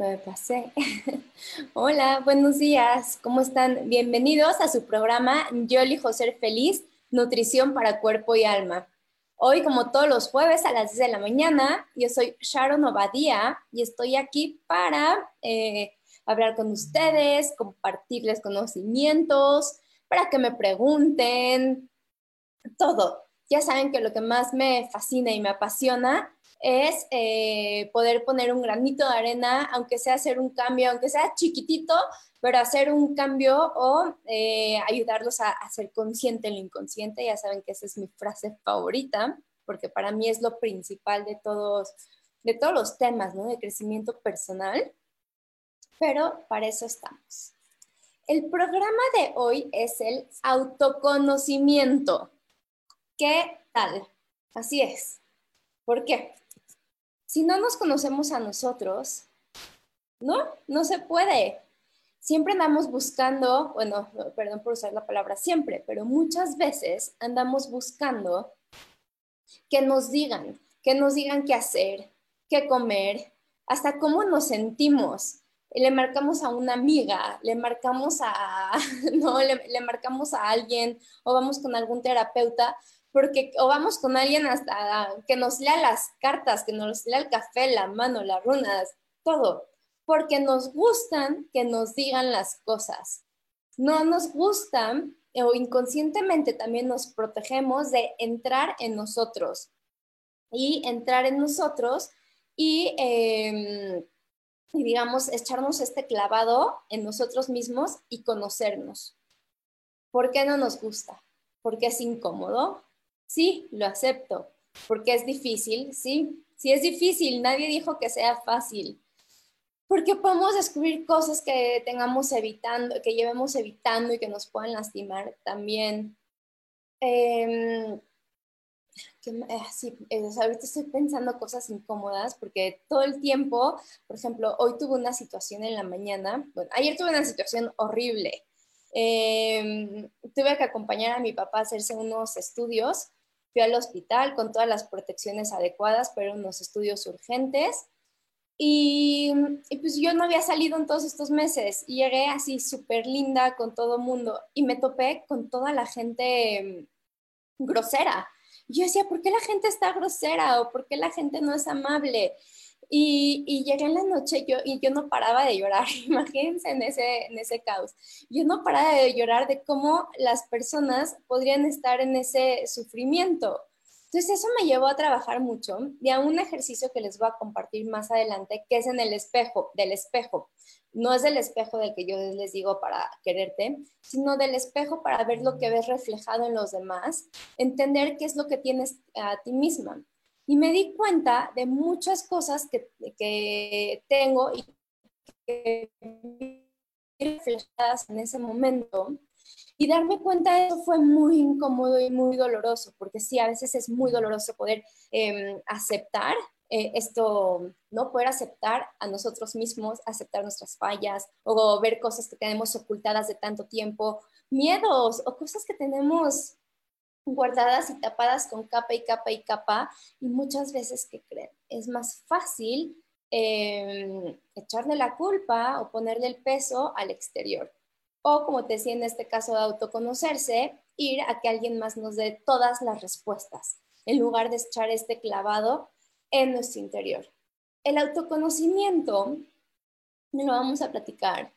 Me. Hola, buenos días. ¿Cómo están? Bienvenidos a su programa Yo elijo ser feliz, nutrición para cuerpo y alma. Hoy, como todos los jueves a las 10 de la mañana, yo soy Sharon Obadía y estoy aquí para eh, hablar con ustedes, compartirles conocimientos, para que me pregunten, todo ya saben que lo que más me fascina y me apasiona es eh, poder poner un granito de arena, aunque sea hacer un cambio, aunque sea chiquitito, pero hacer un cambio o eh, ayudarlos a, ser consciente en lo inconsciente. Ya saben que esa es mi frase favorita, porque para mí es lo principal de todos, de todos los temas ¿no? de crecimiento personal. Pero para eso estamos. El programa de hoy es el autoconocimiento. ¿Qué tal? Así es. ¿Por qué? Si no nos conocemos a nosotros, no, no se puede. Siempre andamos buscando, bueno, perdón por usar la palabra siempre, pero muchas veces andamos buscando que nos digan, que nos digan qué hacer, qué comer, hasta cómo nos sentimos. Le marcamos a una amiga, le marcamos a, no, le, le marcamos a alguien o vamos con algún terapeuta porque o vamos con alguien hasta que nos lea las cartas, que nos lea el café, la mano, las runas, todo, porque nos gustan que nos digan las cosas. No nos gustan o inconscientemente también nos protegemos de entrar en nosotros y entrar en nosotros y, em, y digamos, echarnos este clavado en nosotros mismos y conocernos. ¿Por qué no nos gusta? Porque es incómodo, Sí, lo acepto, porque es difícil, sí, sí es difícil, nadie dijo que sea fácil, porque podemos descubrir cosas que tengamos evitando, que llevemos evitando y que nos puedan lastimar también. Eh, sí, ahorita estoy pensando cosas incómodas porque todo el tiempo, por ejemplo, hoy tuve una situación en la mañana, bueno, ayer tuve una situación horrible. Em, tuve que acompañar a mi papá a hacerse unos estudios Fui al hospital con todas las protecciones adecuadas, pero unos estudios urgentes. Y, pues yo no había salido en todos estos meses y llegué así súper linda con todo mundo y me topé con toda la gente mm, grosera. Yo decía, ¿por qué la gente está grosera o por qué la gente no es amable? Y, llegué en la noche yo, y yo no paraba de llorar, imagínense en ese, en ese caos. Yo no paraba de llorar de cómo las personas podrían estar en ese sufrimiento. Entonces eso me llevó a trabajar mucho y a un ejercicio que les voy a compartir más adelante, que es en el espejo, del espejo. No es del espejo del que yo les digo para quererte, sino del espejo para ver lo que ves reflejado en los demás, entender qué es lo que tienes a ti misma y me di cuenta de muchas cosas que, que tengo y que reflejadas en ese momento. Y darme cuenta de eso fue muy incómodo y muy doloroso, porque sí, a veces es muy doloroso poder em, aceptar eh, esto, ¿no? Poder aceptar a nosotros mismos, aceptar nuestras fallas o ver cosas que tenemos ocultadas de tanto tiempo, miedos o cosas que tenemos guardadas y tapadas con capa y capa y capa y muchas veces que creen es más fácil em, echarle la culpa o ponerle el peso al exterior o como te decía en este caso de autoconocerse ir a que alguien más nos dé todas las respuestas en lugar de echar este clavado en nuestro interior. El autoconocimiento, lo vamos a platicar,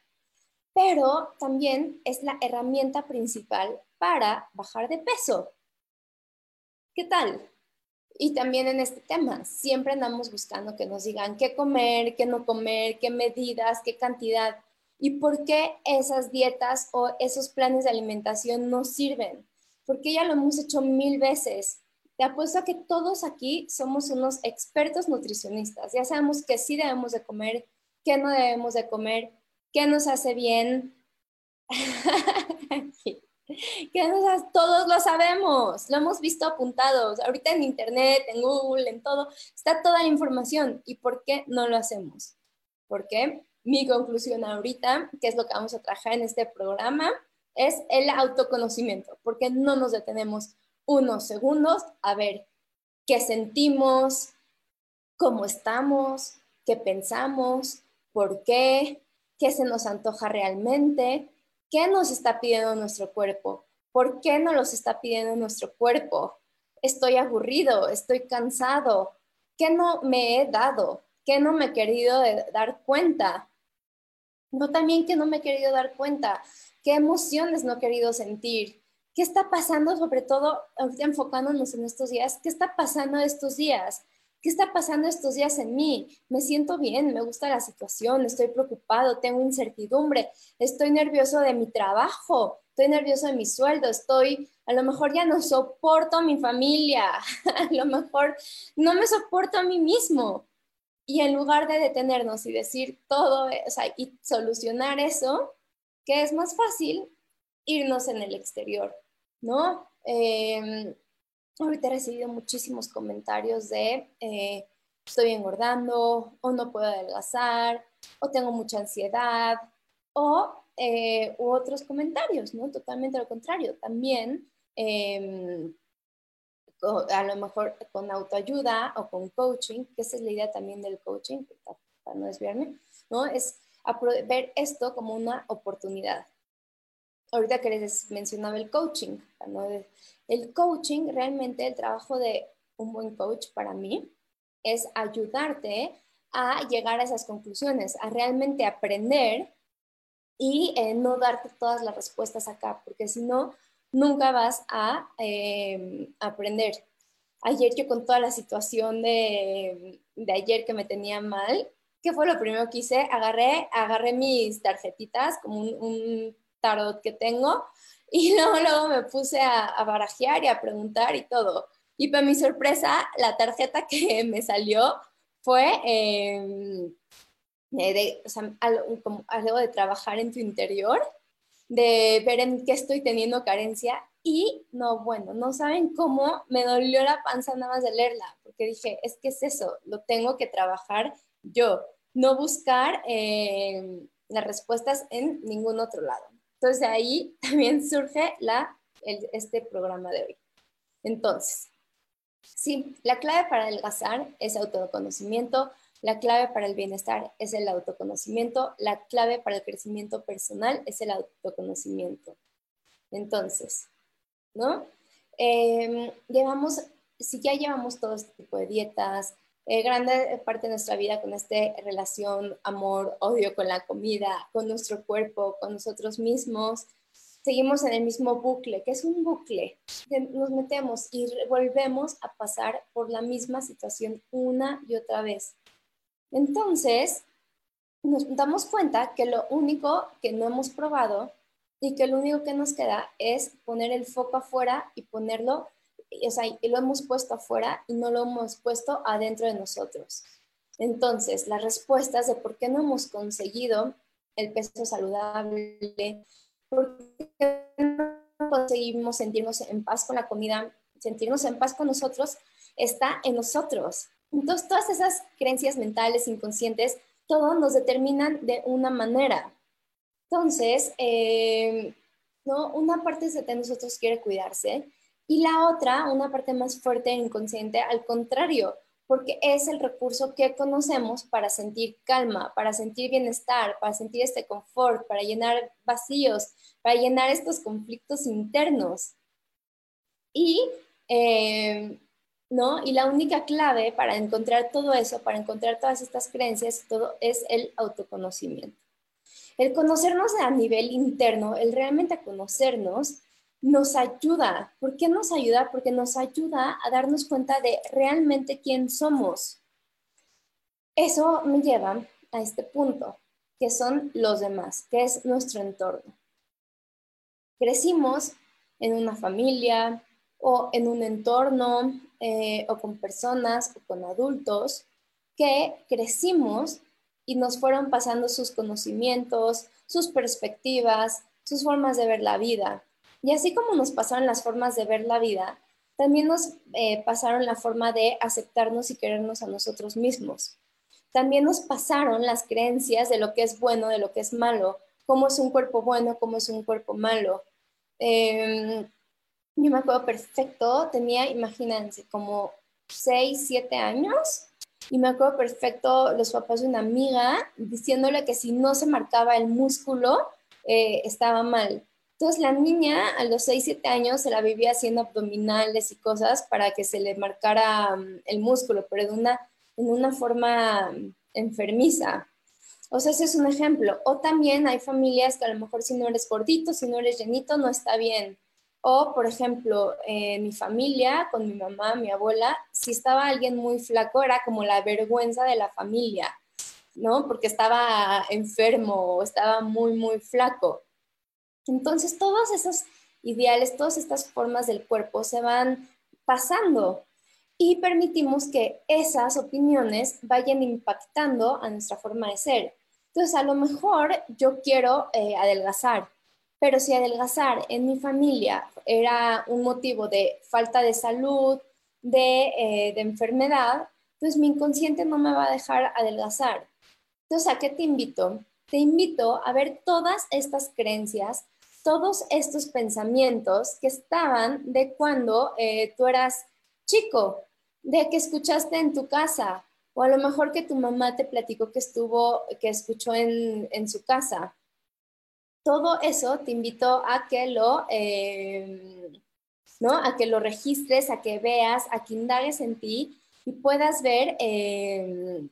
pero también es la herramienta principal para bajar de peso. ¿Qué tal? Y también en este tema, siempre andamos buscando que nos digan qué comer, qué no comer, qué medidas, qué cantidad y por qué esas dietas o esos planes de alimentación no sirven. Porque ya lo hemos hecho mil veces. Te apuesto a que todos aquí somos unos expertos nutricionistas. Ya sabemos que sí debemos de comer, qué no debemos de comer, qué nos hace bien. que todos lo sabemos, lo hemos visto apuntados, ahorita en internet, en Google, en todo, está toda la información. ¿Y por qué no lo hacemos? Porque mi conclusión ahorita, que es lo que vamos a trabajar en este programa, es el autoconocimiento, porque no nos detenemos unos segundos a ver qué sentimos, cómo estamos, qué pensamos, por qué, qué se nos antoja realmente, ¿Qué nos está pidiendo nuestro cuerpo? ¿Por qué no los está pidiendo nuestro cuerpo? Estoy aburrido, estoy cansado. ¿Qué no me he dado? ¿Qué no me he querido dar cuenta? No también que no me he querido dar cuenta. ¿Qué emociones no he querido sentir? ¿Qué está pasando, sobre todo, ahorita enfocándonos en estos días? ¿Qué está pasando estos días? ¿Qué está pasando estos días en mí? Me siento bien, me gusta la situación, estoy preocupado, tengo incertidumbre, estoy nervioso de mi trabajo, estoy nervioso de mi sueldo, estoy, a lo mejor ya no soporto a mi familia, a lo mejor no me soporto a mí mismo. Y en lugar de detenernos y decir todo, o sea, y solucionar eso, ¿qué es más fácil? Irnos en el exterior, ¿no? Eh, Ahorita he recibido muchísimos comentarios de eh, estoy engordando o no puedo adelgazar o tengo mucha ansiedad o eh, u otros comentarios, ¿no? Totalmente lo contrario. También em, a lo mejor con autoayuda o con coaching, que esa es la idea también del coaching, para no desviarme, ¿no? Es ver esto como una oportunidad. Ahorita que les mencionaba el coaching, ¿no? El coaching, realmente el trabajo de un buen coach para mí es ayudarte a llegar a esas conclusiones, a realmente aprender y eh, no darte todas las respuestas acá, porque si no, nunca vas a eh, aprender. Ayer yo con toda la situación de, ayer que me tenía mal, ¿qué fue lo primero que hice? Agarré, agarré mis tarjetitas, como un tarot que tengo, y luego, luego me puse a, barajear y a preguntar y todo. Y para mi sorpresa, la tarjeta que me salió fue em, de, o sea, algo, como algo de trabajar en tu interior, de ver en qué estoy teniendo carencia. Y no, bueno, no saben cómo me dolió la panza nada más de leerla, porque dije, es que es eso, lo tengo que trabajar yo, no buscar em, las respuestas en ningún otro lado. Entonces ahí también surge este programa de hoy. Entonces, sí, la clave para adelgazar es autoconocimiento, la clave para el bienestar es el autoconocimiento, la clave para el crecimiento personal es el autoconocimiento. Entonces, ¿no? Em, llevamos, si ya llevamos todo este tipo de dietas, eh, grande parte de nuestra vida con esta relación, amor, odio con la comida, con nuestro cuerpo, con nosotros mismos. Seguimos en el mismo bucle, que es un bucle. Nos metemos y volvemos a pasar por la misma situación una y otra vez. Entonces, nos damos cuenta que lo único que no hemos probado y que lo único que nos queda es poner el foco afuera y ponerlo o sea, lo hemos puesto afuera y no lo hemos puesto adentro de nosotros. Entonces, las respuestas de por qué no hemos conseguido el peso saludable, por qué no conseguimos sentirnos en paz con la comida, sentirnos en paz con nosotros, está en nosotros. Entonces, todas esas creencias mentales, inconscientes, todo nos determinan de una manera. Entonces, eh, ¿no? una parte de nosotros quiere cuidarse y la otra, una parte más fuerte e inconsciente, al contrario, porque es el recurso que conocemos para sentir calma, para sentir bienestar, para sentir este confort, para llenar vacíos, para llenar estos conflictos internos. Y eh, ¿no? Y la única clave para encontrar todo eso, para encontrar todas estas creencias, todo es el autoconocimiento. El conocernos a nivel interno, el realmente conocernos, nos ayuda. ¿Por qué nos ayuda? Porque nos ayuda a darnos cuenta de realmente quién somos. Eso me lleva a este punto, que son los demás, que es nuestro entorno. Crecimos en una familia o en un entorno eh, o con personas o con adultos que crecimos y nos fueron pasando sus conocimientos, sus perspectivas, sus formas de ver la vida. Y así como nos pasaron las formas de ver la vida, también nos eh, pasaron la forma de aceptarnos y querernos a nosotros mismos. También nos pasaron las creencias de lo que es bueno, de lo que es malo, cómo es un cuerpo bueno, cómo es un cuerpo malo. Em, yo me acuerdo perfecto, tenía, imagínense, como 6, 7 años y me acuerdo perfecto los papás de una amiga diciéndole que si no se marcaba el músculo eh, estaba mal. Entonces la niña a los 6, 7 años se la vivía haciendo abdominales y cosas para que se le marcara mm, el músculo, pero de una, en una forma mm, enfermiza. O sea, ese es un ejemplo. O también hay familias que a lo mejor si no eres gordito, si no eres llenito, no está bien. O, por ejemplo, en mi familia, con mi mamá, mi abuela, si estaba alguien muy flaco, era como la vergüenza de la familia, ¿no? Porque estaba enfermo o estaba muy, muy flaco. Entonces, todos esos ideales, todas estas formas del cuerpo se van pasando y permitimos que esas opiniones vayan impactando a nuestra forma de ser. Entonces, a lo mejor yo quiero eh, adelgazar, pero si adelgazar en mi familia era un motivo de falta de salud, eh, de, enfermedad, pues mi inconsciente no me va a dejar adelgazar. Entonces, ¿a qué te invito? Te invito a ver todas estas creencias, todos estos pensamientos que estaban de cuando eh, tú eras chico, de que escuchaste en tu casa, o a lo mejor que tu mamá te platicó que estuvo, que escuchó en, en su casa todo eso te invito a que lo, em, ¿no? A que lo registres, a que veas, a que indagues en ti y puedas ver em,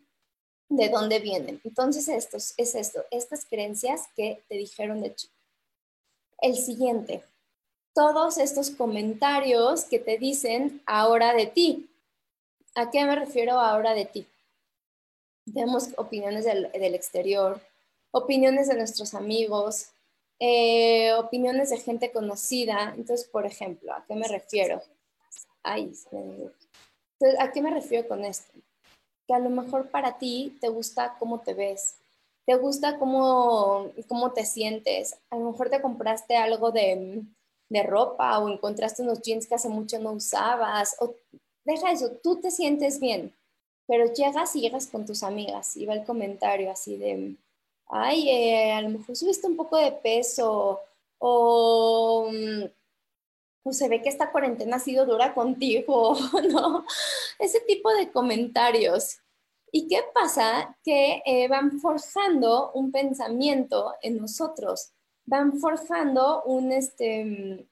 de dónde vienen. Entonces, esto es esto, estas creencias que te dijeron de chico. El siguiente, todos estos comentarios que te dicen ahora de ti. ¿A qué me refiero ahora de ti? Tenemos opiniones del, exterior, opiniones de nuestros amigos, eh, opiniones de gente conocida. Entonces, por ejemplo, ¿a qué me refiero? Ay, Entonces, ¿a qué me refiero con esto? Que a lo mejor para ti te gusta cómo te ves, te gusta cómo, cómo te sientes. A lo mejor te compraste algo de, de ropa o encontraste unos jeans que hace mucho no usabas. O, deja eso, tú te sientes bien, pero llegas y llegas con tus amigas y va el comentario así de ay, eh, a lo mejor subiste un poco de peso o, mm, o se ve que esta cuarentena ha sido dura contigo, ¿no? Ese tipo de comentarios. ¿Y qué pasa? Que eh, van forjando un pensamiento en nosotros, van forjando un, este,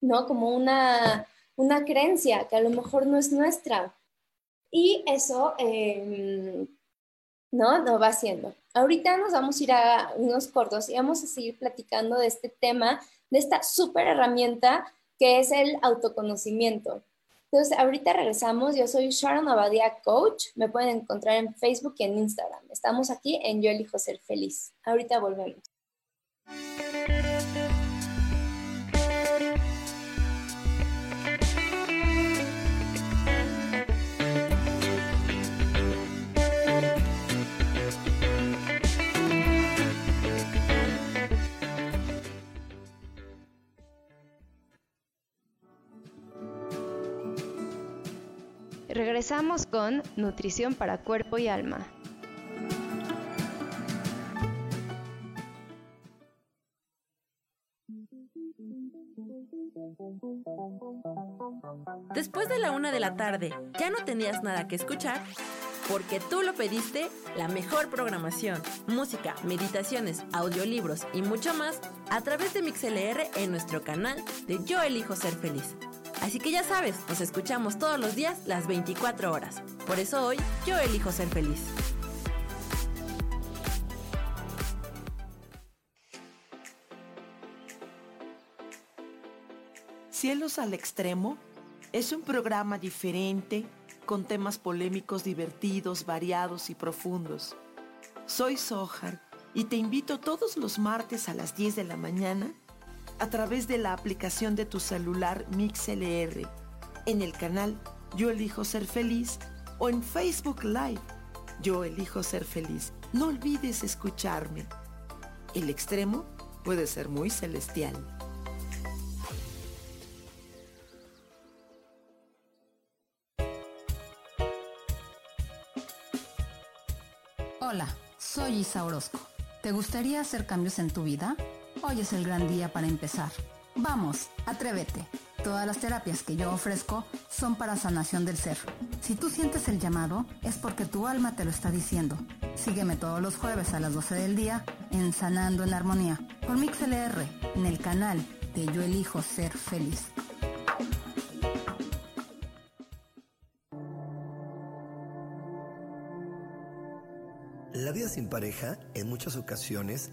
¿no? Como una, una creencia que a lo mejor no es nuestra. Y eso, em, ¿no? Va haciendo. Ahorita nos vamos a ir a unos cortos y vamos a seguir platicando de este tema, de esta súper herramienta que es el autoconocimiento. Entonces, ahorita regresamos. Yo soy Sharon Abadia Coach. Me pueden encontrar en Facebook y en Instagram. Estamos aquí en Yo Elijo Ser Feliz. Ahorita volvemos. Regresamos con Nutrición para Cuerpo y Alma. Después de la una de la tarde, ¿ya no tenías nada que escuchar? Porque tú lo pediste, la mejor programación, música, meditaciones, audiolibros y mucho más a través de MixLR en nuestro canal de Yo Elijo Ser Feliz. Así que ya sabes, nos escuchamos todos los días las 24 horas. Por eso hoy yo elijo ser feliz. Cielos al Extremo es un programa diferente con temas polémicos divertidos, variados y profundos. Soy Sohar y te invito todos los martes a las 10 de la mañana a través de la aplicación de tu celular MixLR, en el canal Yo Elijo Ser Feliz o en Facebook Live Yo Elijo Ser Feliz. No olvides escucharme. El extremo puede ser muy celestial. Hola, soy Isa Orozco. ¿Te gustaría hacer cambios en tu vida? Hoy es el gran día para empezar. Vamos, atrévete. Todas las terapias que yo ofrezco son para sanación del ser. Si tú sientes el llamado, es porque tu alma te lo está diciendo. Sígueme todos los jueves a las 12 del día en Sanando en Armonía por MixLR en el canal de Yo Elijo Ser Feliz. La vida sin pareja en muchas ocasiones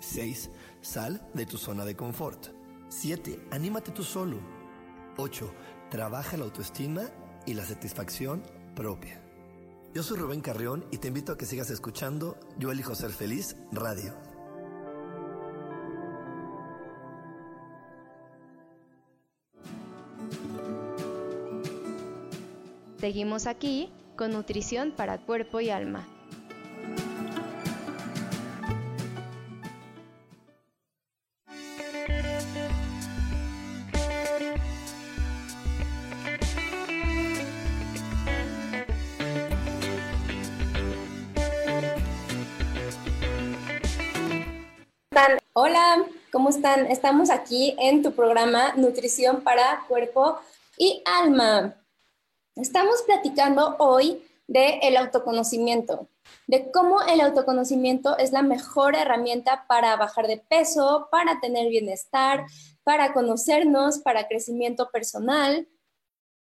6. Sal de tu zona de confort. 7. Anímate tú solo. 8. Trabaja la autoestima y la satisfacción propia. Yo soy Rubén Carrión y te invito a que sigas escuchando Yo elijo ser feliz radio. Seguimos aquí con nutrición para cuerpo y alma. Estamos aquí en tu programa Nutrición para Cuerpo y Alma. Estamos platicando hoy de el autoconocimiento, de cómo el autoconocimiento es la mejor herramienta para bajar de peso, para tener bienestar, para conocernos, para crecimiento personal.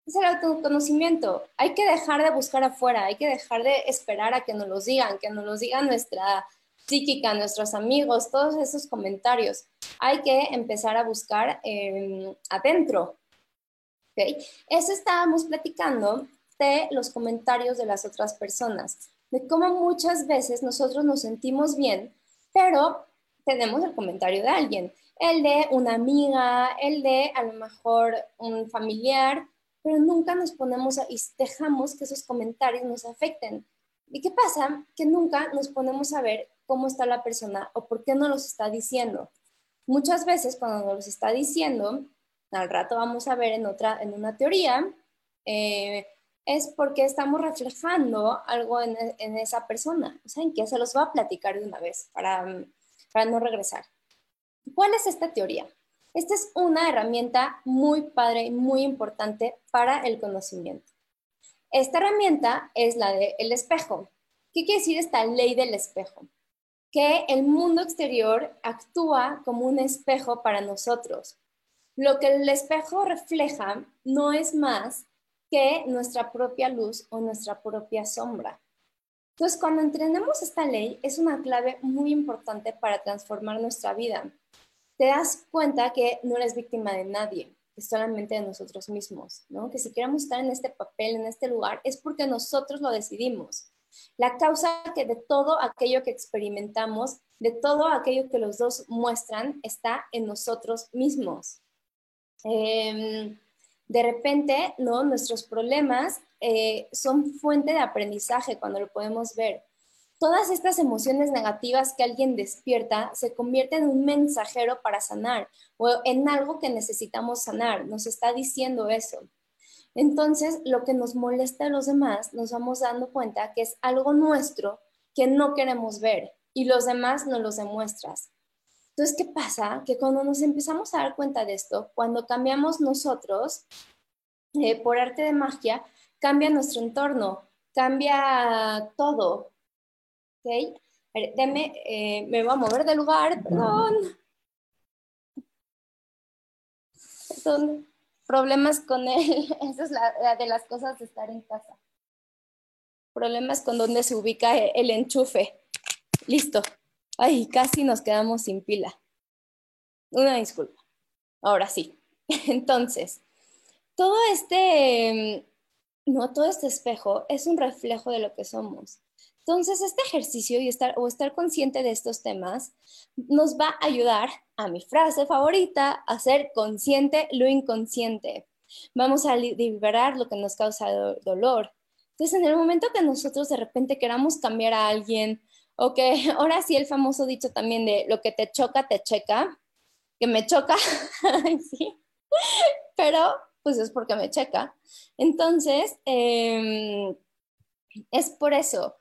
Es el autoconocimiento. Hay que dejar de buscar afuera, hay que dejar de esperar a que nos los digan, que nos los digan nuestra psíquica, nuestros amigos, todos esos comentarios. Hay que empezar a buscar em, adentro. ¿okay? Eso estábamos platicando de los comentarios de las otras personas, de cómo muchas veces nosotros nos sentimos bien, pero tenemos el comentario de alguien, el de una amiga, el de a lo mejor un familiar, pero nunca nos ponemos y dejamos que esos comentarios nos afecten. ¿Y qué pasa? Que nunca nos ponemos a ver cómo está la persona o por qué no los está diciendo. Muchas veces cuando nos los está diciendo, al rato vamos a ver en otra, en una teoría, eh, es porque estamos reflejando algo en, en, esa persona. ¿Saben qué? Se los voy a platicar de una vez para, no regresar. ¿Cuál es esta teoría? Esta es una herramienta muy padre y muy importante para el conocimiento. Esta herramienta es la del el espejo. ¿Qué quiere decir esta ley del espejo? Que el mundo exterior actúa como un espejo para nosotros. Lo que el espejo refleja no es más que nuestra propia luz o nuestra propia sombra. Entonces, cuando entendemos esta ley, es una clave muy importante para transformar nuestra vida. Te das cuenta que no eres víctima de nadie, es solamente de nosotros mismos, ¿no? Que si queremos estar en este papel, en este lugar, es porque nosotros lo decidimos. La causa que de todo aquello que experimentamos, de todo aquello que los dos muestran, está en nosotros mismos. Em, de repente, ¿no? Nuestros problemas eh, son fuente de aprendizaje cuando lo podemos ver todas estas emociones negativas que alguien despierta se convierten en un mensajero para sanar o en algo que necesitamos sanar. Nos está diciendo eso. Entonces, lo que nos molesta a los demás, nos vamos dando cuenta que es algo nuestro que no queremos ver y los demás nos los demuestras. Entonces, ¿qué pasa? Que cuando nos empezamos a dar cuenta de esto, cuando cambiamos nosotros, eh, por arte de magia, cambia nuestro entorno, cambia todo. ¿Ok? Deme, eh, me voy a mover de lugar, perdón. Perdón problemas con él. Esa es la, de las cosas de estar en casa. Problemas con dónde se ubica el enchufe. Listo. Ay, casi nos quedamos sin pila. Una disculpa. Ahora sí. Entonces, todo este, no, todo este espejo es un reflejo de lo que somos. Entonces, este ejercicio y estar, o estar consciente de estos temas nos va a ayudar a mi frase favorita, a ser consciente lo inconsciente. Vamos a liberar lo que nos causa dolor. Entonces, en el momento que nosotros de repente queramos cambiar a alguien, o que ahora sí el famoso dicho también de lo que te choca, te checa, que me choca, sí, pero pues es porque me checa. Entonces, em, es por eso.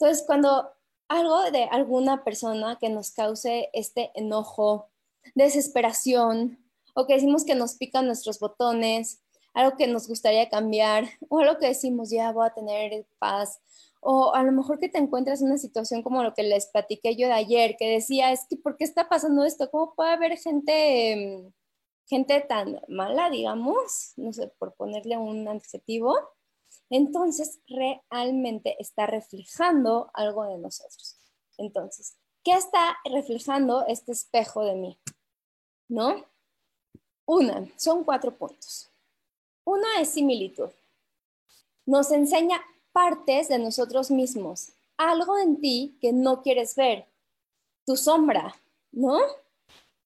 Entonces, cuando algo de alguna persona que nos cause este enojo, desesperación, o que decimos que nos pican nuestros botones, algo que nos gustaría cambiar, o algo que decimos, ya voy a tener paz, o a lo mejor que te encuentras en una situación como lo que les platiqué yo de ayer, que decía, es que, ¿por qué está pasando esto? ¿Cómo puede haber gente, gente tan mala, digamos? No sé, por ponerle un adjetivo entonces realmente está reflejando algo de nosotros. Entonces, ¿qué está reflejando este espejo de mí? ¿No? Una, son cuatro puntos. Una es similitud. Nos enseña partes de nosotros mismos, algo en ti que no quieres ver, tu sombra, ¿no?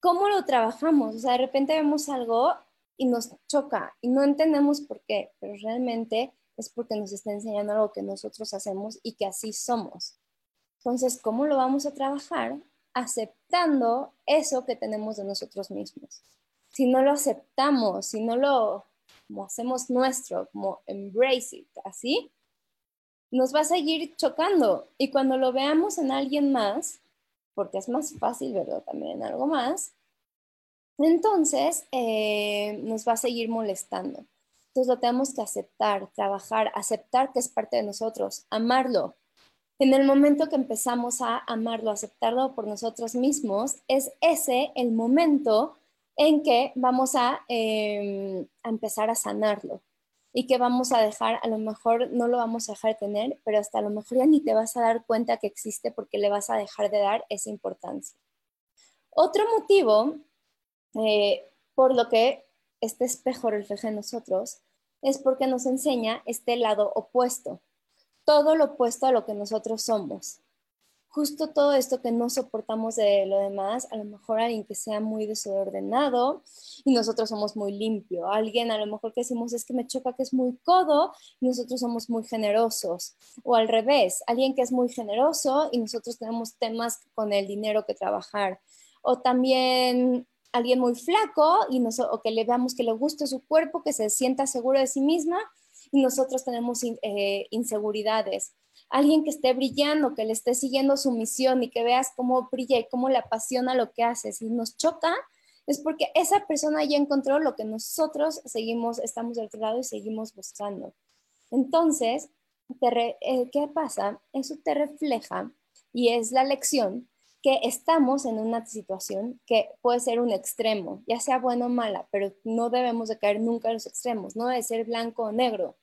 ¿Cómo lo trabajamos? O sea, de repente vemos algo y nos choca y no entendemos por qué, pero realmente es porque nos está enseñando algo que nosotros hacemos y que así somos. Entonces, ¿cómo lo vamos a trabajar? Aceptando eso que tenemos de nosotros mismos. Si no lo aceptamos, si no lo como hacemos nuestro, como embrace it, así, nos va a seguir chocando. Y cuando lo veamos en alguien más, porque es más fácil verlo también en algo más, entonces eh, nos va a seguir molestando. Entonces lo tenemos que aceptar, trabajar, aceptar que es parte de nosotros, amarlo. En el momento que empezamos a amarlo, aceptarlo por nosotros mismos, es ese el momento en que vamos a, em, empezar a sanarlo y que vamos a dejar, a lo mejor no lo vamos a dejar de tener, pero hasta a lo mejor ya ni te vas a dar cuenta que existe porque le vas a dejar de dar esa importancia. Otro motivo eh, por lo que este espejo refleja en nosotros es porque nos enseña este lado opuesto, todo lo opuesto a lo que nosotros somos. Justo todo esto que no soportamos de lo demás, a lo mejor alguien que sea muy desordenado y nosotros somos muy limpio, alguien a lo mejor que decimos es que me choca que es muy codo y nosotros somos muy generosos, o al revés, alguien que es muy generoso y nosotros tenemos temas con el dinero que trabajar, o también alguien muy flaco y o que le veamos que le guste su cuerpo, que se sienta seguro de sí misma y nosotros tenemos eh, inseguridades. Alguien que esté brillando, que le esté siguiendo su misión y que veas cómo brilla y cómo le apasiona lo que hace. Si nos choca, es porque esa persona ya encontró lo que nosotros seguimos, estamos del otro lado y seguimos buscando. Entonces, eh, ¿qué pasa? Eso te refleja y es la lección que estamos en una situación que puede ser un extremo, ya sea bueno o mala, pero no debemos de caer nunca en los extremos, no debe ser blanco o negro.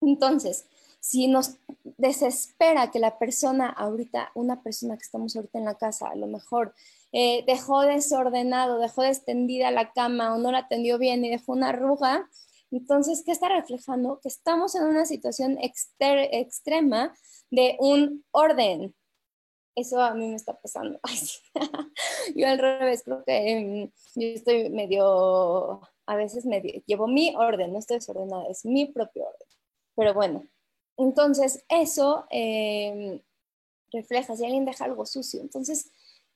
Entonces, si nos desespera que la persona ahorita, una persona que estamos ahorita en la casa, a lo mejor eh, dejó desordenado, dejó extendida la cama o no la atendió bien y dejó una arruga, entonces, ¿qué está reflejando? Que estamos en una situación extrema de un orden, eso a mí me está pasando. yo al revés, creo que em, yo estoy medio, a veces llevo mi orden, no estoy desordenada, es mi propio orden. Pero bueno, entonces eso em, refleja, si alguien deja algo sucio, entonces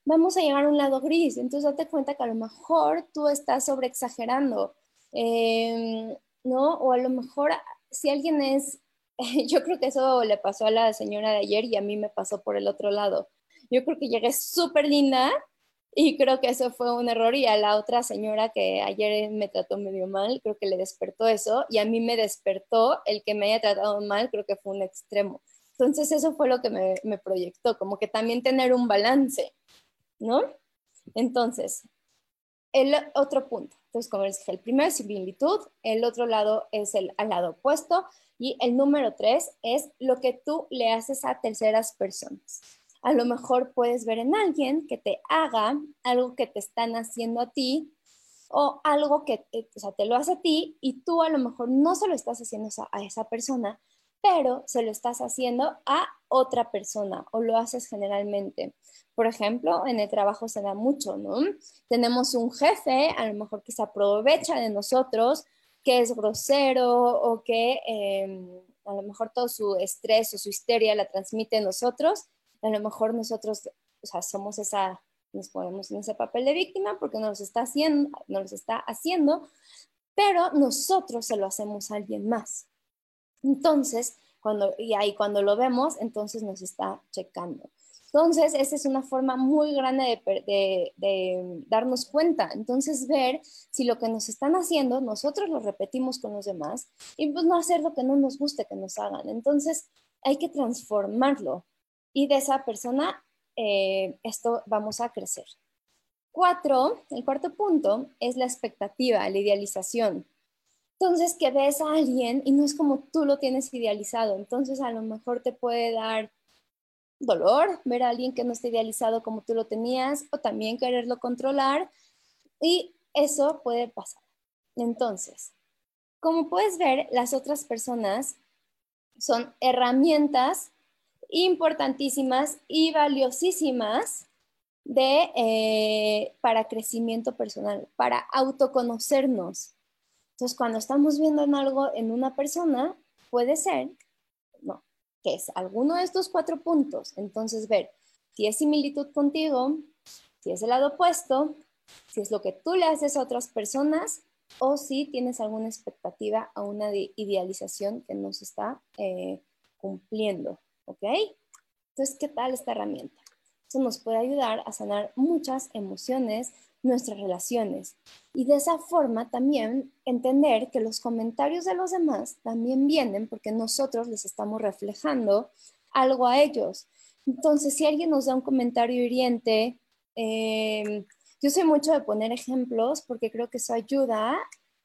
vamos a llegar a un lado gris, entonces date cuenta que a lo mejor tú estás sobreexagerando. Eh, ¿no? O a lo mejor si alguien es, yo creo que eso le pasó a la señora de ayer y a mí me pasó por el otro lado. Yo creo que llegué súper linda y creo que eso fue un error y a la otra señora que ayer me trató medio mal, creo que le despertó eso y a mí me despertó el que me haya tratado mal, creo que fue un extremo. Entonces eso fue lo que me, me proyectó, como que también tener un balance, ¿no? Entonces, el otro punto, como el primero es similitud, el otro lado es el al lado opuesto y el número tres es lo que tú le haces a terceras personas. A lo mejor puedes ver en alguien que te haga algo que te están haciendo a ti o algo que eh, o sea, te lo hace a ti y tú a lo mejor no se lo estás haciendo a esa persona, pero se lo estás haciendo a otra persona o lo haces generalmente. Por ejemplo, en el trabajo se da mucho, ¿no? Tenemos un jefe, a lo mejor que se aprovecha de nosotros, que es grosero o que em, a lo mejor todo su estrés o su histeria la transmite a nosotros. A lo mejor nosotros, o sea, somos esa, nos ponemos en ese papel de víctima porque nos está haciendo, no nos está haciendo, pero nosotros se lo hacemos a alguien más. Entonces, cuando, y ahí cuando lo vemos, entonces nos está checando. Entonces, esa es una forma muy grande de, darnos cuenta. Entonces, ver si lo que nos están haciendo, nosotros lo repetimos con los demás y pues no hacer lo que no nos guste que nos hagan. Entonces, hay que transformarlo y de esa persona eh, esto vamos a crecer. Cuatro, el cuarto punto es la expectativa, la idealización. Entonces, que ves a alguien y no es como tú lo tienes idealizado. Entonces, a lo mejor te puede dar dolor ver a alguien que no está idealizado como tú lo tenías o también quererlo controlar y eso puede pasar. Entonces, como puedes ver, las otras personas son herramientas importantísimas y valiosísimas de, eh, para crecimiento personal, para autoconocernos. Entonces, cuando estamos viendo en algo en una persona, puede ser que es alguno de estos cuatro puntos. Entonces, ver si es similitud contigo, si es el lado opuesto, si es lo que tú le haces a otras personas o si tienes alguna expectativa a una idealización que no se está eh, cumpliendo. ¿Ok? Entonces, ¿qué tal esta herramienta? Eso nos puede ayudar a sanar muchas emociones, nuestras relaciones. Y de esa forma también entender que los comentarios de los demás también vienen porque nosotros les estamos reflejando algo a ellos. Entonces, si alguien nos da un comentario hiriente, em, yo soy mucho de poner ejemplos porque creo que eso ayuda,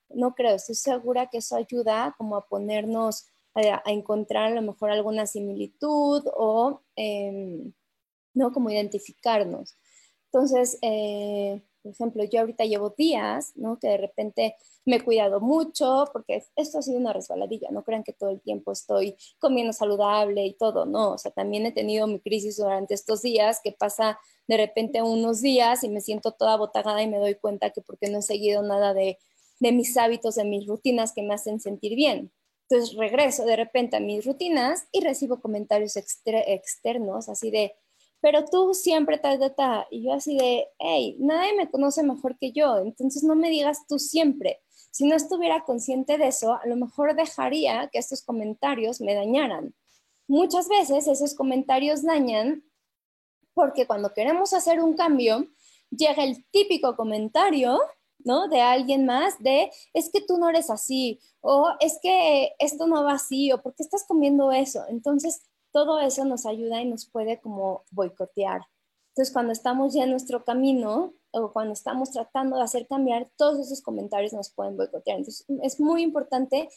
no creo, estoy segura que eso ayuda como a ponernos, a, encontrar a lo mejor alguna similitud o, em, ¿no? Como identificarnos. Entonces, eh, por ejemplo, yo ahorita llevo días, ¿no? Que de repente me he cuidado mucho, porque esto ha sido una resbaladilla, no crean que todo el tiempo estoy comiendo saludable y todo, no, o sea, también he tenido mi crisis durante estos días, que pasa de repente unos días y me siento toda botagada y me doy cuenta que porque no he seguido nada de, de mis hábitos, de mis rutinas que me hacen sentir bien. Entonces regreso de repente a mis rutinas y recibo comentarios externos, así de, pero tú siempre tal, de tal. Y yo así de, hey, nadie me conoce mejor que yo, entonces no me digas tú siempre. Si no estuviera consciente de eso, a lo mejor dejaría que estos comentarios me dañaran. Muchas veces esos comentarios dañan porque cuando queremos hacer un cambio, llega el típico comentario, ¿no? De alguien más, de, es que tú no eres así, o es que esto no va así, o ¿por qué estás comiendo eso? Entonces, todo eso nos ayuda y nos puede como boicotear. Entonces, cuando estamos ya en nuestro camino o cuando estamos tratando de hacer cambiar, todos esos comentarios nos pueden boicotear. Entonces, es muy importante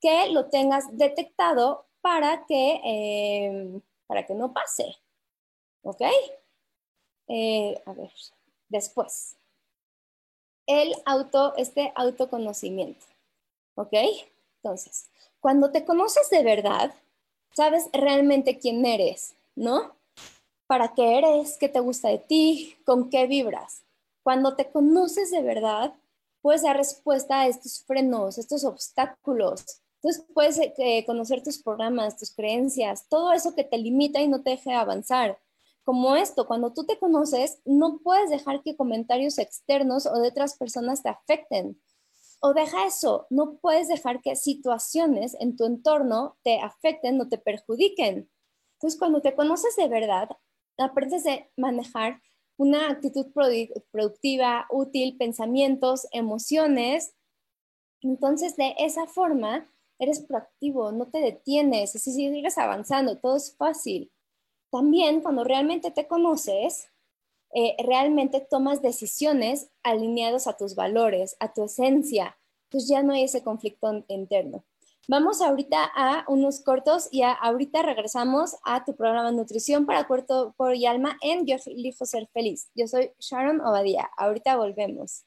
que lo tengas detectado para que, eh, para que no pase. ¿Ok? Eh, a ver, después. El auto, este autoconocimiento. ¿Ok? Entonces, cuando te conoces de verdad, sabes realmente quién eres, ¿no? ¿Para qué eres? ¿Qué te gusta de ti? ¿Con qué vibras? Cuando te conoces de verdad, puedes dar respuesta a estos frenos, estos obstáculos. Entonces puedes eh, conocer tus programas, tus creencias, todo eso que te limita y no te deje avanzar. Como esto, cuando tú te conoces, no puedes dejar que comentarios externos o de otras personas te afecten. O deja eso, no puedes dejar que situaciones en tu entorno te afecten o te perjudiquen. Entonces, cuando te conoces de verdad, aprendes a manejar una actitud productiva, útil, pensamientos, emociones. Entonces, de esa forma, eres proactivo, no te detienes, así sigues avanzando, todo es fácil. También cuando realmente te conoces, eh, realmente tomas decisiones alineadas a tus valores, a tu esencia. Entonces ya no hay ese conflicto interno. Vamos ahorita a unos cortos y ahorita regresamos a tu programa Nutrición para Cuerpo y Alma en Yo elijo ser feliz. Yo soy Sharon Obadía. Ahorita volvemos.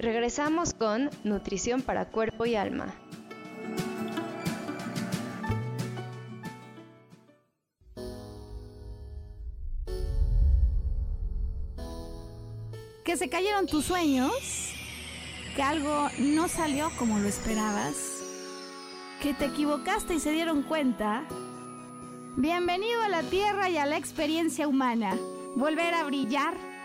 Regresamos con Nutrición para Cuerpo y Alma. Que se cayeron tus sueños, que algo no salió como lo esperabas, que te equivocaste y se dieron cuenta. Bienvenido a la Tierra y a la experiencia humana. Volver a brillar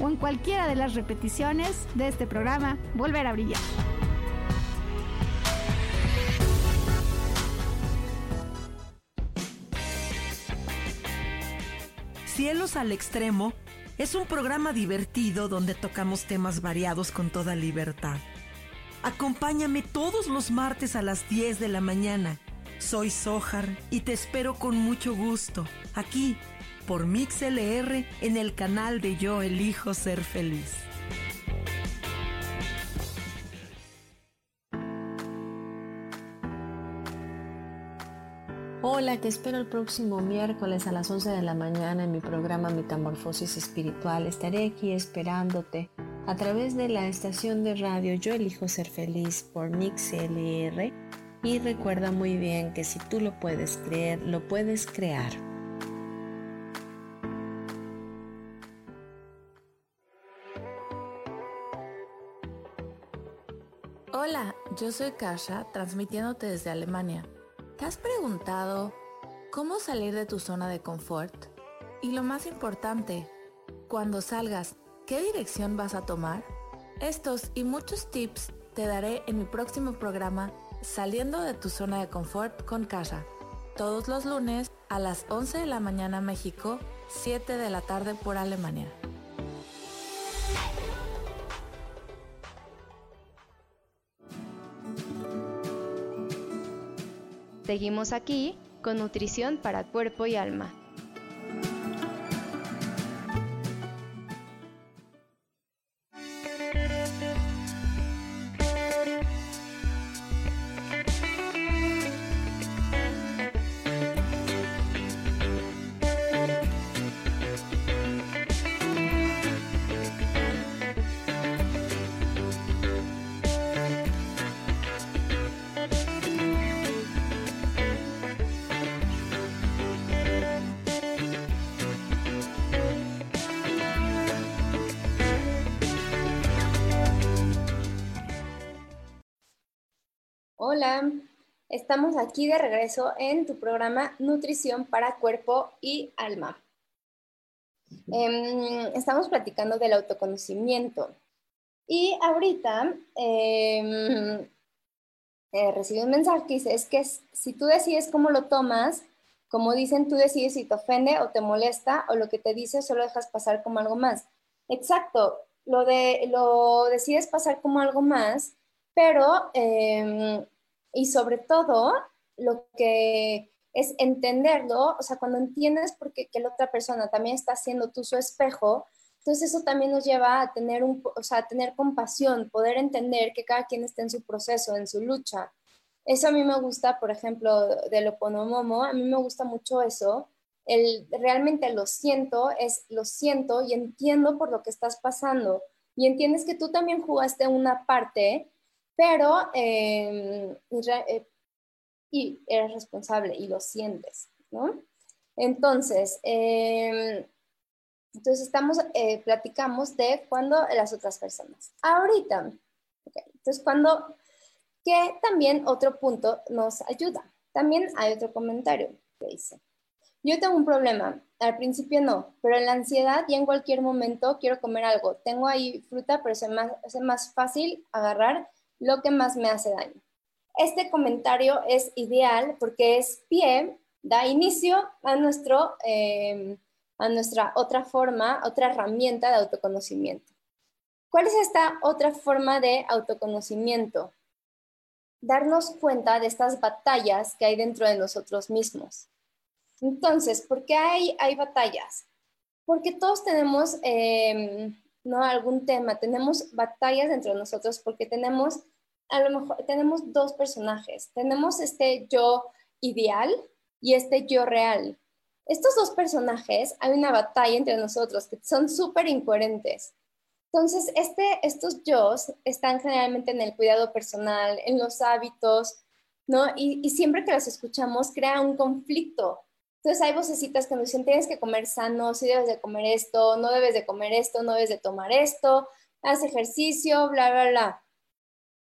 o en cualquiera de las repeticiones de este programa Volver a Brillar. Cielos al Extremo es un programa divertido donde tocamos temas variados con toda libertad. Acompáñame todos los martes a las 10 de la mañana. Soy Sojar y te espero con mucho gusto aquí por MixLR en el canal de Yo Elijo Ser Feliz. Hola, te espero el próximo miércoles a las 11 de la mañana en mi programa Metamorfosis Espiritual. Estaré aquí esperándote a través de la estación de radio Yo Elijo Ser Feliz por MixLR. Y recuerda muy bien que si tú lo puedes creer, lo puedes crear. Hola, yo soy Kasha, transmitiéndote desde Alemania. ¿Te has preguntado cómo salir de tu zona de confort? Y lo más importante, cuando salgas, ¿qué dirección vas a tomar? Estos y muchos tips te daré en mi próximo programa Saliendo de tu zona de confort con Kasha, todos los lunes a las 11 de la mañana México, 7 de la tarde por Alemania. Seguimos aquí con nutrición para cuerpo y alma. Hola, estamos aquí de regreso en tu programa Nutrición para Cuerpo y Alma. Em, estamos platicando del autoconocimiento y ahorita em, eh, recibí un mensaje que dice, es que si tú decides cómo lo tomas, como dicen, tú decides si te ofende o te molesta o lo que te dice solo dejas pasar como algo más. Exacto, lo, de, lo decides pasar como algo más, pero em, y sobre todo lo que es entenderlo, o sea, cuando entiendes porque que la otra persona también está haciendo tú su espejo, Entonces eso también nos lleva a tener, un, o sea, a tener compasión, poder entender que cada quien está en su proceso, en su lucha. Eso a mí me gusta, por ejemplo, del oponomomo, a mí me gusta mucho eso. El, realmente lo siento, es lo siento y entiendo por lo que estás pasando. Y entiendes que tú también jugaste una parte, pero em, eh, y eres responsable y lo sientes, ¿no? Entonces, eh, entonces estamos, eh, platicamos de cuando las otras personas. Ahorita, entonces cuando, que también otro punto nos ayuda. También hay otro comentario que dice, yo tengo un problema, al principio no, pero en la ansiedad y en cualquier momento quiero comer algo. Tengo ahí fruta, pero es más, es más fácil agarrar lo que más me hace daño. Este comentario es ideal porque es pie, da inicio a nuestro... Eh, a nuestra otra forma, otra herramienta de autoconocimiento. ¿Cuál es esta otra forma de autoconocimiento? Darnos cuenta de estas batallas que hay dentro de nosotros mismos. Entonces, ¿por qué hay, hay batallas? Porque todos tenemos em, ¿no? algún tema, tenemos batallas dentro de nosotros porque tenemos, a lo mejor, tenemos dos personajes. Tenemos este yo ideal y este yo real estos dos personajes, hay una batalla entre nosotros que son súper incoherentes. Entonces, este, estos yo están generalmente en el cuidado personal, en los hábitos, ¿no? Y, siempre que los escuchamos crea un conflicto. Entonces hay vocecitas que nos dicen, tienes que comer sano, si debes de comer esto, no debes de comer esto, no debes de tomar esto, haz ejercicio, bla, bla, bla.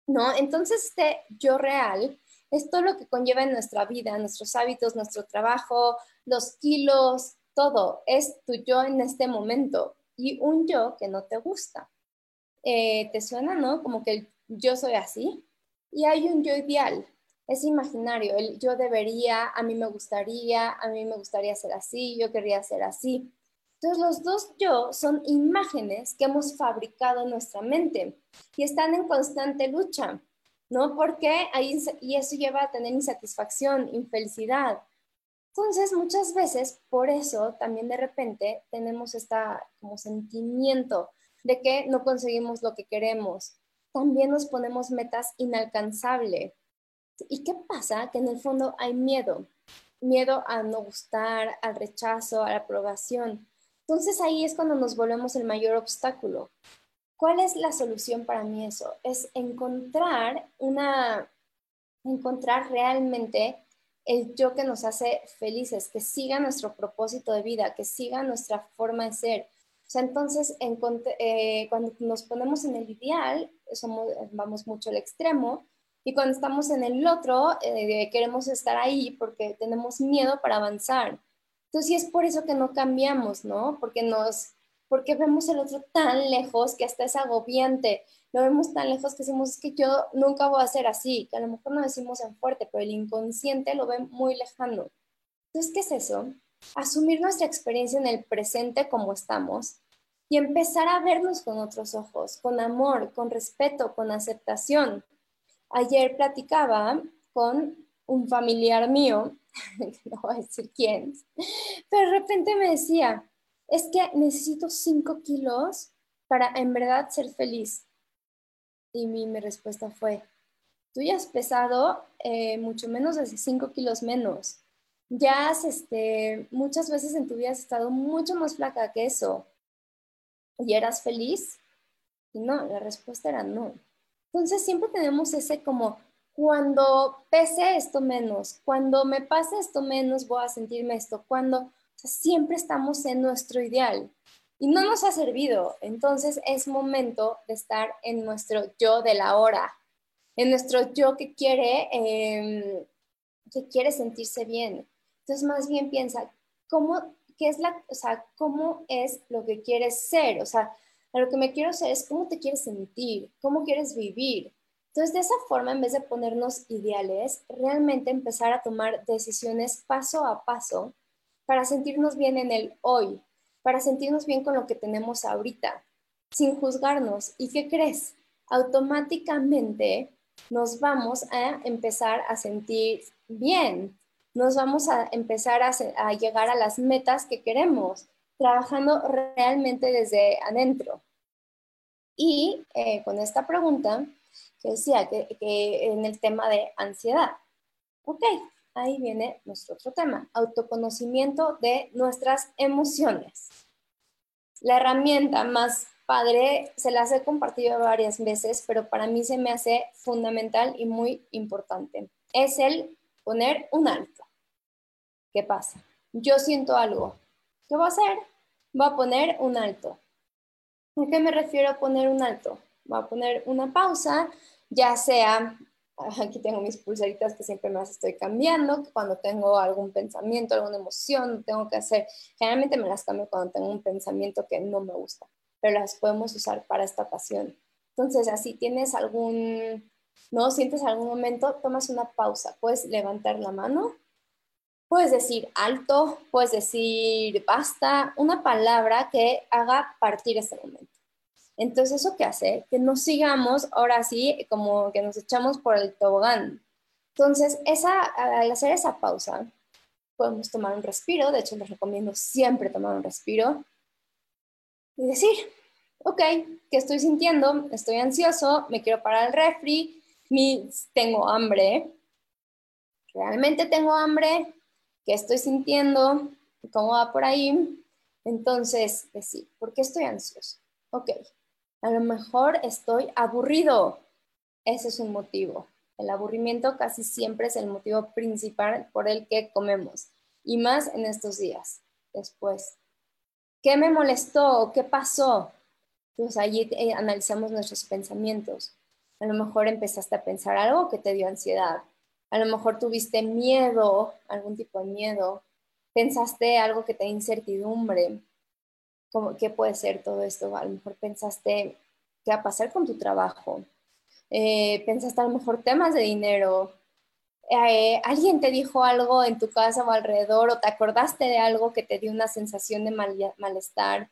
¿No? Entonces este yo real es todo lo que conlleva en nuestra vida, nuestros hábitos, nuestro trabajo, los kilos, todo es tu yo en este momento y un yo que no te gusta. Eh, ¿Te suena, no? Como que yo soy así y hay un yo ideal, es imaginario, el yo debería, a mí me gustaría, a mí me gustaría ser así, yo querría ser así. Entonces los dos yo son imágenes que hemos fabricado en nuestra mente y están en constante lucha, ¿no? Porque ahí, y eso lleva a tener insatisfacción, infelicidad, entonces, muchas veces, por eso también de repente tenemos esta como sentimiento de que no conseguimos lo que queremos. También nos ponemos metas inalcanzables. ¿Y qué pasa? Que en el fondo hay miedo. Miedo a no gustar, al rechazo, a la aprobación. Entonces ahí es cuando nos volvemos el mayor obstáculo. ¿Cuál es la solución para mí eso? Es encontrar una, encontrar realmente el yo que nos hace felices, que siga nuestro propósito de vida, que siga nuestra forma de ser. O sea, entonces, eh, cuando nos ponemos en el ideal, somos, vamos mucho al extremo, y cuando estamos en el otro, eh, queremos estar ahí porque tenemos miedo para avanzar. Entonces, sí es por eso que no cambiamos, ¿no? Porque nos, porque vemos el otro tan lejos que hasta es agobiante lo vemos tan lejos que decimos, es que yo nunca voy a ser así, que a lo mejor no decimos en fuerte, pero el inconsciente lo ve muy lejano. Entonces, ¿qué es eso? Asumir nuestra experiencia en el presente como estamos y empezar a vernos con otros ojos, con amor, con respeto, con aceptación. Ayer platicaba con un familiar mío, no voy a decir quién, pero de repente me decía, es que necesito 5 kilos para en verdad ser feliz. Y mi, respuesta fue, tú ya has pesado eh, mucho menos de 5 kilos menos. Ya has, este, muchas veces en tu vida has estado mucho más flaca que eso. ¿Y eras feliz? Y no, la respuesta era no. Entonces siempre tenemos ese como, cuando pese esto menos, cuando me pase esto menos, voy a sentirme esto, cuando siempre estamos en nuestro ideal y no nos ha servido. Entonces es momento de estar en nuestro yo de la hora, en nuestro yo que quiere, em, que quiere sentirse bien. Entonces más bien piensa, ¿cómo, qué es la, o sea, cómo es lo que quieres ser? O sea, lo que me quiero ser es cómo te quieres sentir, cómo quieres vivir. Entonces, de esa forma, en vez de ponernos ideales, realmente empezar a tomar decisiones paso a paso para sentirnos bien en el hoy, para sentirnos bien con lo que tenemos ahorita, sin juzgarnos. ¿Y qué crees? Automáticamente nos vamos a empezar a sentir bien, nos vamos a empezar a, llegar a las metas que queremos. Trabajando realmente desde adentro. Y eh, con esta pregunta, que decía que, que en el tema de ansiedad, ok, ahí viene nuestro otro tema, autoconocimiento de nuestras emociones. La herramienta más padre, se las he compartido varias veces, pero para mí se me hace fundamental y muy importante. Es el poner un alto. ¿Qué pasa? Yo siento algo. ¿Qué voy a hacer? Voy a poner un alto. ¿A qué me refiero a poner un alto? Voy a poner una pausa, ya sea aquí tengo mis pulseritas que siempre más estoy cambiando, cuando tengo algún pensamiento, alguna emoción, tengo que hacer, generalmente me las cambio cuando tengo un pensamiento que no me gusta, pero las podemos usar para esta ocasión. Entonces, así tienes algún, no sientes algún momento, tomas una pausa, puedes levantar la mano, puedes decir alto, puedes decir basta, una palabra que haga partir ese momento. Entonces, ¿eso qué hace? Que no sigamos ahora sí como que nos echamos por el tobogán. Entonces, esa, al hacer esa pausa, podemos tomar un respiro. De hecho, les recomiendo siempre tomar un respiro y decir, ok, ¿qué estoy sintiendo? Estoy ansioso, me quiero parar el refri, mi, tengo hambre. ¿Realmente tengo hambre? ¿Qué estoy sintiendo? ¿Cómo va por ahí? Entonces, decir, ¿por qué estoy ansioso? Ok, a lo mejor estoy aburrido. Ese es un motivo. El aburrimiento casi siempre es el motivo principal por el que comemos. Y más en estos días. Después, ¿qué me molestó? ¿Qué pasó? Pues allí eh, analizamos nuestros pensamientos. A lo mejor empezaste a pensar algo que te dio ansiedad. A lo mejor tuviste miedo, algún tipo de miedo. Pensaste algo que te da incertidumbre ¿Qué puede ser todo esto? A lo mejor pensaste qué va a pasar con tu trabajo. Eh, pensaste a lo mejor temas de dinero. Eh, alguien te dijo algo en tu casa o alrededor o te acordaste de algo que te dio una sensación de malestar.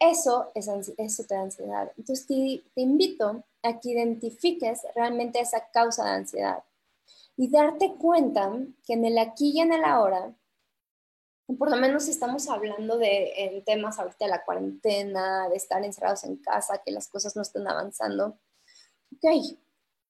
Eso, es, eso te da ansiedad. Entonces te invito a que identifiques realmente esa causa de ansiedad y darte cuenta que en el aquí y en el ahora por lo menos estamos hablando de temas ahorita de la cuarentena, de estar encerrados en casa, que las cosas no estén avanzando. Ok,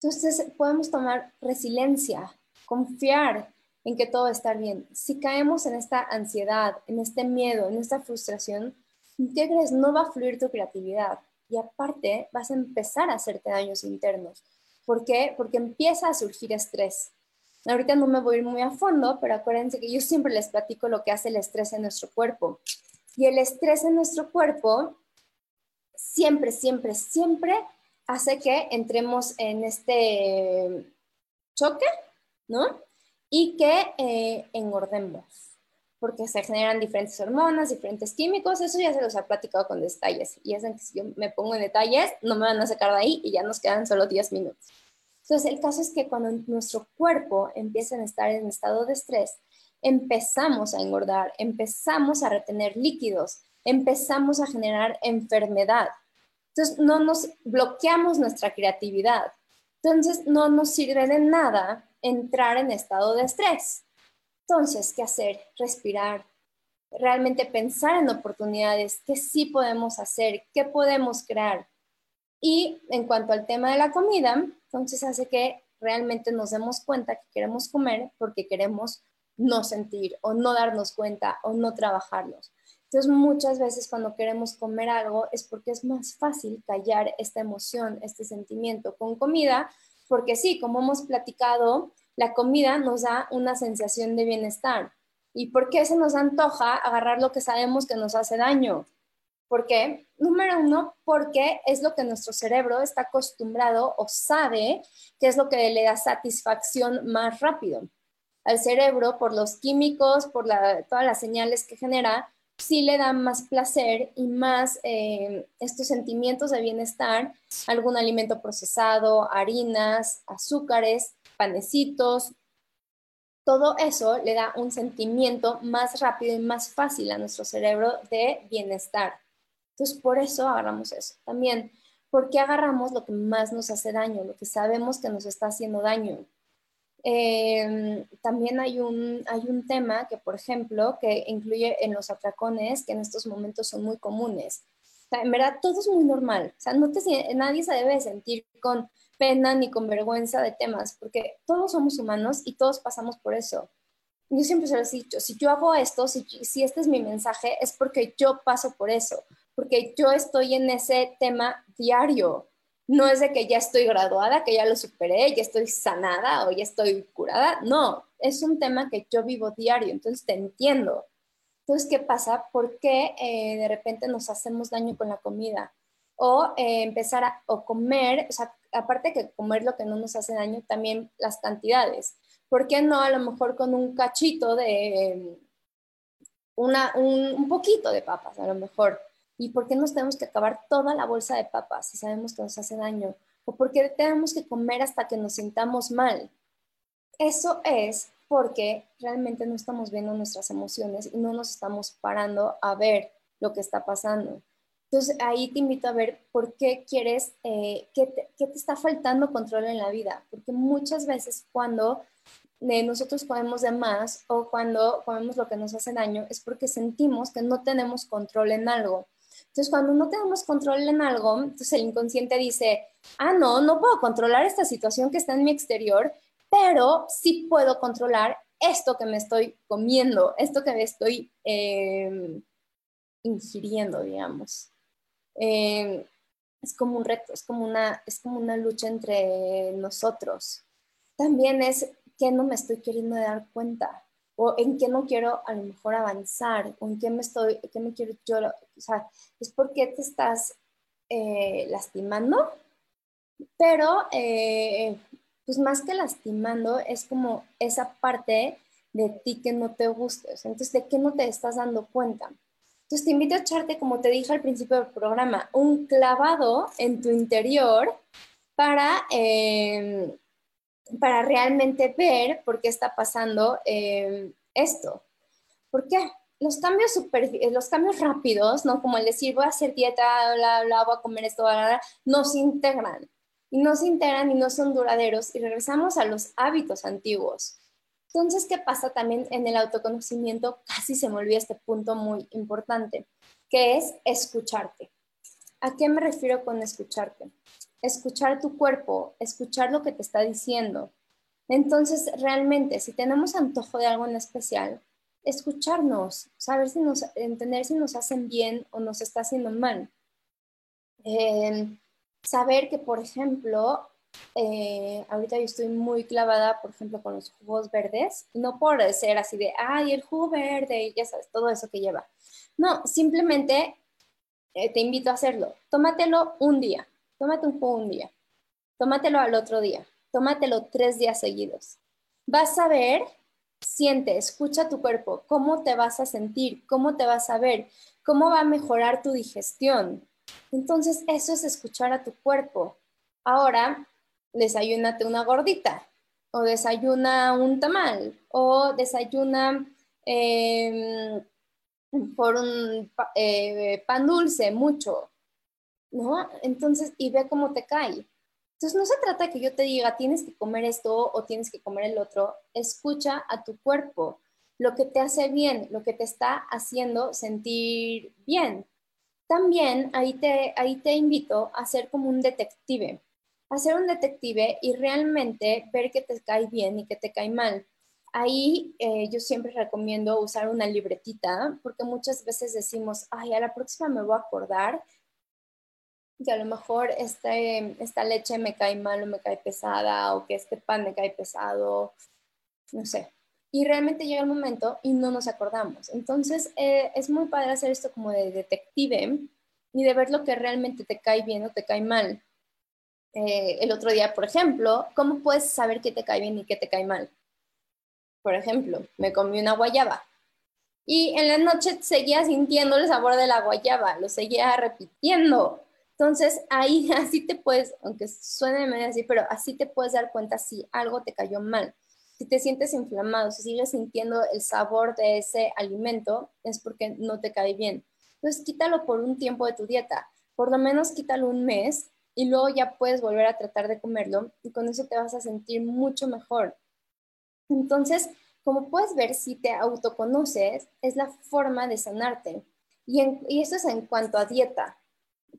entonces podemos tomar resiliencia, confiar en que todo va a estar bien. Si caemos en esta ansiedad, en este miedo, en esta frustración, ¿qué crees? No va a fluir tu creatividad y aparte vas a empezar a hacerte daños internos. ¿Por qué? Porque empieza a surgir estrés. Ahorita no me voy a ir muy a fondo, pero acuérdense que yo siempre les platico lo que hace el estrés en nuestro cuerpo. Y el estrés en nuestro cuerpo siempre, siempre, siempre hace que entremos en este choque, ¿no? Y que eh, engordemos, porque se generan diferentes hormonas, diferentes químicos, eso ya se los ha platicado con detalles. Y es que si yo me pongo en detalles, no me van a sacar de ahí y ya nos quedan solo 10 minutos. Entonces, el caso es que cuando nuestro cuerpo empieza a estar en estado de estrés, empezamos a engordar, empezamos a retener líquidos, empezamos a generar enfermedad. Entonces, no nos bloqueamos nuestra creatividad. Entonces, no nos sirve de nada entrar en estado de estrés. Entonces, ¿qué hacer? Respirar, realmente pensar en oportunidades, qué sí podemos hacer, qué podemos crear. Y en cuanto al tema de la comida, entonces hace que realmente nos demos cuenta que queremos comer porque queremos no sentir o no darnos cuenta o no trabajarnos. Entonces muchas veces cuando queremos comer algo es porque es más fácil callar esta emoción, este sentimiento con comida, porque sí, como hemos platicado, la comida nos da una sensación de bienestar. ¿Y por qué se nos antoja agarrar lo que sabemos que nos hace daño? ¿Por qué? Número uno, porque es lo que nuestro cerebro está acostumbrado o sabe que es lo que le da satisfacción más rápido. Al cerebro, por los químicos, por todas las señales que genera, sí le da más placer y más eh, estos sentimientos de bienestar, algún alimento procesado, harinas, azúcares, panecitos, todo eso le da un sentimiento más rápido y más fácil a nuestro cerebro de bienestar. Entonces, por eso agarramos eso. También, ¿por qué agarramos lo que más nos hace daño, lo que sabemos que nos está haciendo daño? Em, también hay un, hay un tema que, por ejemplo, que incluye en los atracones, que en estos momentos son muy comunes. en verdad, todo es muy normal. O sea, no te, nadie se debe sentir con pena ni con vergüenza de temas, porque todos somos humanos y todos pasamos por eso. Yo siempre se lo he dicho, si yo hago esto, si, si este es mi mensaje, es porque yo paso por eso, porque yo estoy en ese tema diario. No es de que ya estoy graduada, que ya lo superé, ya estoy sanada o ya estoy curada. No, es un tema que yo vivo diario, entonces te entiendo. Entonces, ¿qué pasa? ¿Por qué eh, de repente nos hacemos daño con la comida? O eh, empezar a o comer, o sea, aparte que comer lo que no nos hace daño, también las cantidades. ¿Por qué no a lo mejor con un cachito de una, un, un poquito de papas, a lo mejor? ¿Y por qué nos tenemos que acabar toda la bolsa de papas si sabemos que nos hace daño? ¿O por qué tenemos que comer hasta que nos sintamos mal? Eso es porque realmente no estamos viendo nuestras emociones y no nos estamos parando a ver lo que está pasando. Entonces ahí te invito a ver por qué quieres, eh, qué, te, está faltando control en la vida. Porque muchas veces cuando eh, nosotros comemos de más o cuando comemos lo que nos hace daño es porque sentimos que no tenemos control en algo. Entonces, cuando no tenemos control en algo, entonces el inconsciente dice, ah, no, no puedo controlar esta situación que está en mi exterior, pero sí puedo controlar esto que me estoy comiendo, esto que me estoy em, ingiriendo, digamos. Em, es como un reto, es como una, es como una lucha entre nosotros. También es que no me estoy queriendo dar cuenta o en qué no quiero a lo mejor avanzar, o en qué me estoy, qué me quiero yo, o sea, es porque te estás eh, lastimando, pero eh, pues más que lastimando es como esa parte de ti que no te gusta, entonces de qué no te estás dando cuenta. Entonces te invito a echarte, como te dije al principio del programa, un clavado en tu interior para... Eh, para realmente ver por qué está pasando eh, esto. ¿Por qué? Los cambios, super, eh, los cambios rápidos, ¿no? Como el decir, voy a hacer dieta, bla, bla, voy a comer esto, bla, bla, no se integran. Y no se integran y no son duraderos y regresamos a los hábitos antiguos. Entonces, ¿qué pasa también en el autoconocimiento? Casi se me olvida este punto muy importante, que es escucharte. ¿A qué me refiero con escucharte? Escuchar tu cuerpo, escuchar lo que te está diciendo. Entonces, realmente, si tenemos antojo de algo en especial, escucharnos, saber si nos, entender si nos hacen bien o nos está haciendo mal. Em, saber que, por ejemplo, eh, ahorita yo estoy muy clavada, por ejemplo, con los jugos verdes, no por ser así de, ay, el jugo verde, ya sabes, todo eso que lleva. No, simplemente eh, te invito a hacerlo. Tómatelo un día, Tómate un jugo un día, tómatelo al otro día, tómatelo tres días seguidos. Vas a ver, siente, escucha tu cuerpo, cómo te vas a sentir, cómo te vas a ver, cómo va a mejorar tu digestión. Entonces, eso es escuchar a tu cuerpo. Ahora, desayúnate una gordita, o desayuna un tamal, o desayuna em, por un eh, pan dulce, mucho. ¿No? Entonces, y ve cómo te cae. Entonces, no se trata que yo te diga, tienes que comer esto o tienes que comer el otro. Escucha a tu cuerpo, lo que te hace bien, lo que te está haciendo sentir bien. También ahí te, ahí te invito a ser como un detective, a ser un detective y realmente ver que te cae bien y que te cae mal. Ahí eh, yo siempre recomiendo usar una libretita porque muchas veces decimos, ay, a la próxima me voy a acordar que a lo mejor este, esta leche me cae mal o me cae pesada o que este pan me cae pesado, no sé. Y realmente llega el momento y no nos acordamos. Entonces eh, es muy padre hacer esto como de detective y de ver lo que realmente te cae bien o te cae mal. Eh, el otro día, por ejemplo, ¿cómo puedes saber qué te cae bien y qué te cae mal? Por ejemplo, me comí una guayaba y en la noche seguía sintiendo el sabor de la guayaba, lo seguía repitiendo entonces, ahí así te puedes, aunque suene medio así, pero así te puedes dar cuenta si algo te cayó mal. Si te sientes inflamado, si sigues sintiendo el sabor de ese alimento, es porque no te cae bien. Entonces, quítalo por un tiempo de tu dieta. Por lo menos quítalo un mes y luego ya puedes volver a tratar de comerlo y con eso te vas a sentir mucho mejor. Entonces, como puedes ver, si te autoconoces, es la forma de sanarte. Y, y esto es en cuanto a dieta.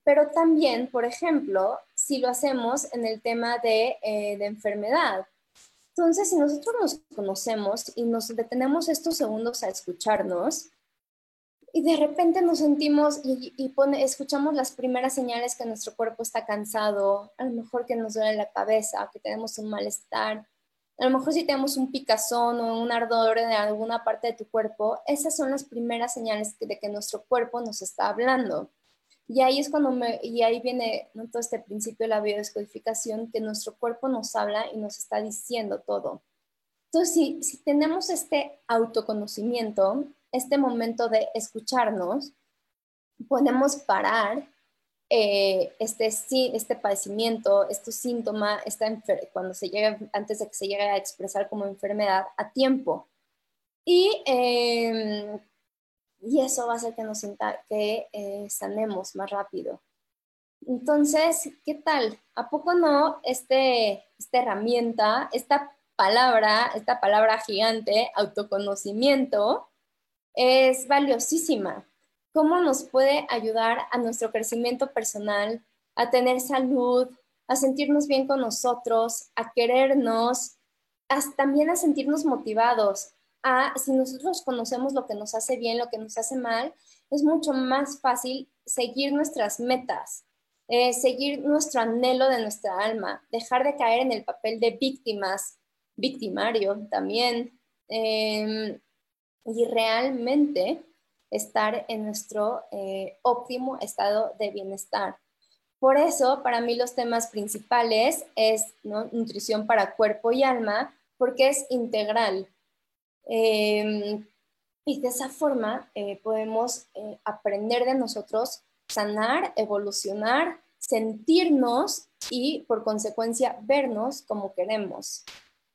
Pero también, por ejemplo, si lo hacemos en el tema de, eh, de enfermedad. Entonces, si nosotros nos conocemos y nos detenemos estos segundos a escucharnos, y de repente nos sentimos y, escuchamos las primeras señales que nuestro cuerpo está cansado, a lo mejor que nos duele la cabeza, que tenemos un malestar, a lo mejor si tenemos un picazón o un ardor en alguna parte de tu cuerpo, esas son las primeras señales de que nuestro cuerpo nos está hablando. Y ahí es cuando me, y ahí viene todo este principio de la biodescodificación, que nuestro cuerpo nos habla y nos está diciendo todo. Entonces, si, si tenemos este autoconocimiento, este momento de escucharnos, podemos parar eh, este, este padecimiento, este síntoma, esta cuando se llega, antes de que se llegue a expresar como enfermedad, a tiempo. Y, em, y eso va a hacer que nos que eh, sanemos más rápido. Entonces, ¿qué tal? ¿A poco no este, esta herramienta, esta palabra, esta palabra gigante, autoconocimiento, es valiosísima? cómo nos puede ayudar a nuestro crecimiento personal, a tener salud, a sentirnos bien con nosotros, a querernos, también a sentirnos motivados. A, si nosotros conocemos lo que nos hace bien, lo que nos hace mal, es mucho más fácil seguir nuestras metas, eh, seguir nuestro anhelo de nuestra alma, dejar de caer en el papel de víctimas, victimario también, em, y realmente estar en nuestro eh, óptimo estado de bienestar. Por eso, para mí los temas principales es nutrición para cuerpo y alma, porque es integral. Em, y de esa forma eh, podemos eh, aprender de nosotros, sanar, evolucionar, sentirnos y por consecuencia vernos como queremos.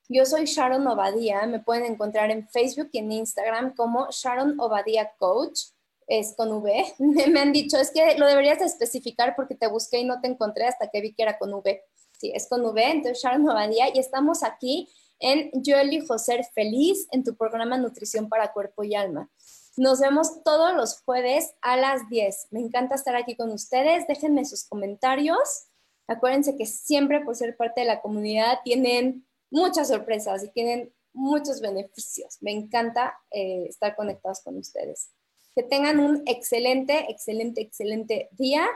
Yo soy Sharon Obadía, me pueden encontrar en Facebook y en Instagram como Sharon Obadía Coach, es con V. me han dicho, es que lo deberías especificar porque te busqué y no te encontré hasta que vi que era con V. Sí, es con V, entonces Sharon Obadía y estamos aquí en Yo elijo ser feliz en tu programa Nutrición para Cuerpo y Alma. Nos vemos todos los jueves a las 10. Me encanta estar aquí con ustedes. Déjenme sus comentarios. Acuérdense que siempre por ser parte de la comunidad tienen muchas sorpresas y tienen muchos beneficios. Me encanta eh, estar conectados con ustedes. Que tengan un excelente, excelente, excelente día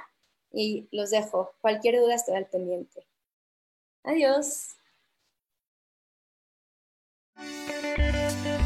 y los dejo. Cualquier duda estoy al pendiente. Adiós. Thank you.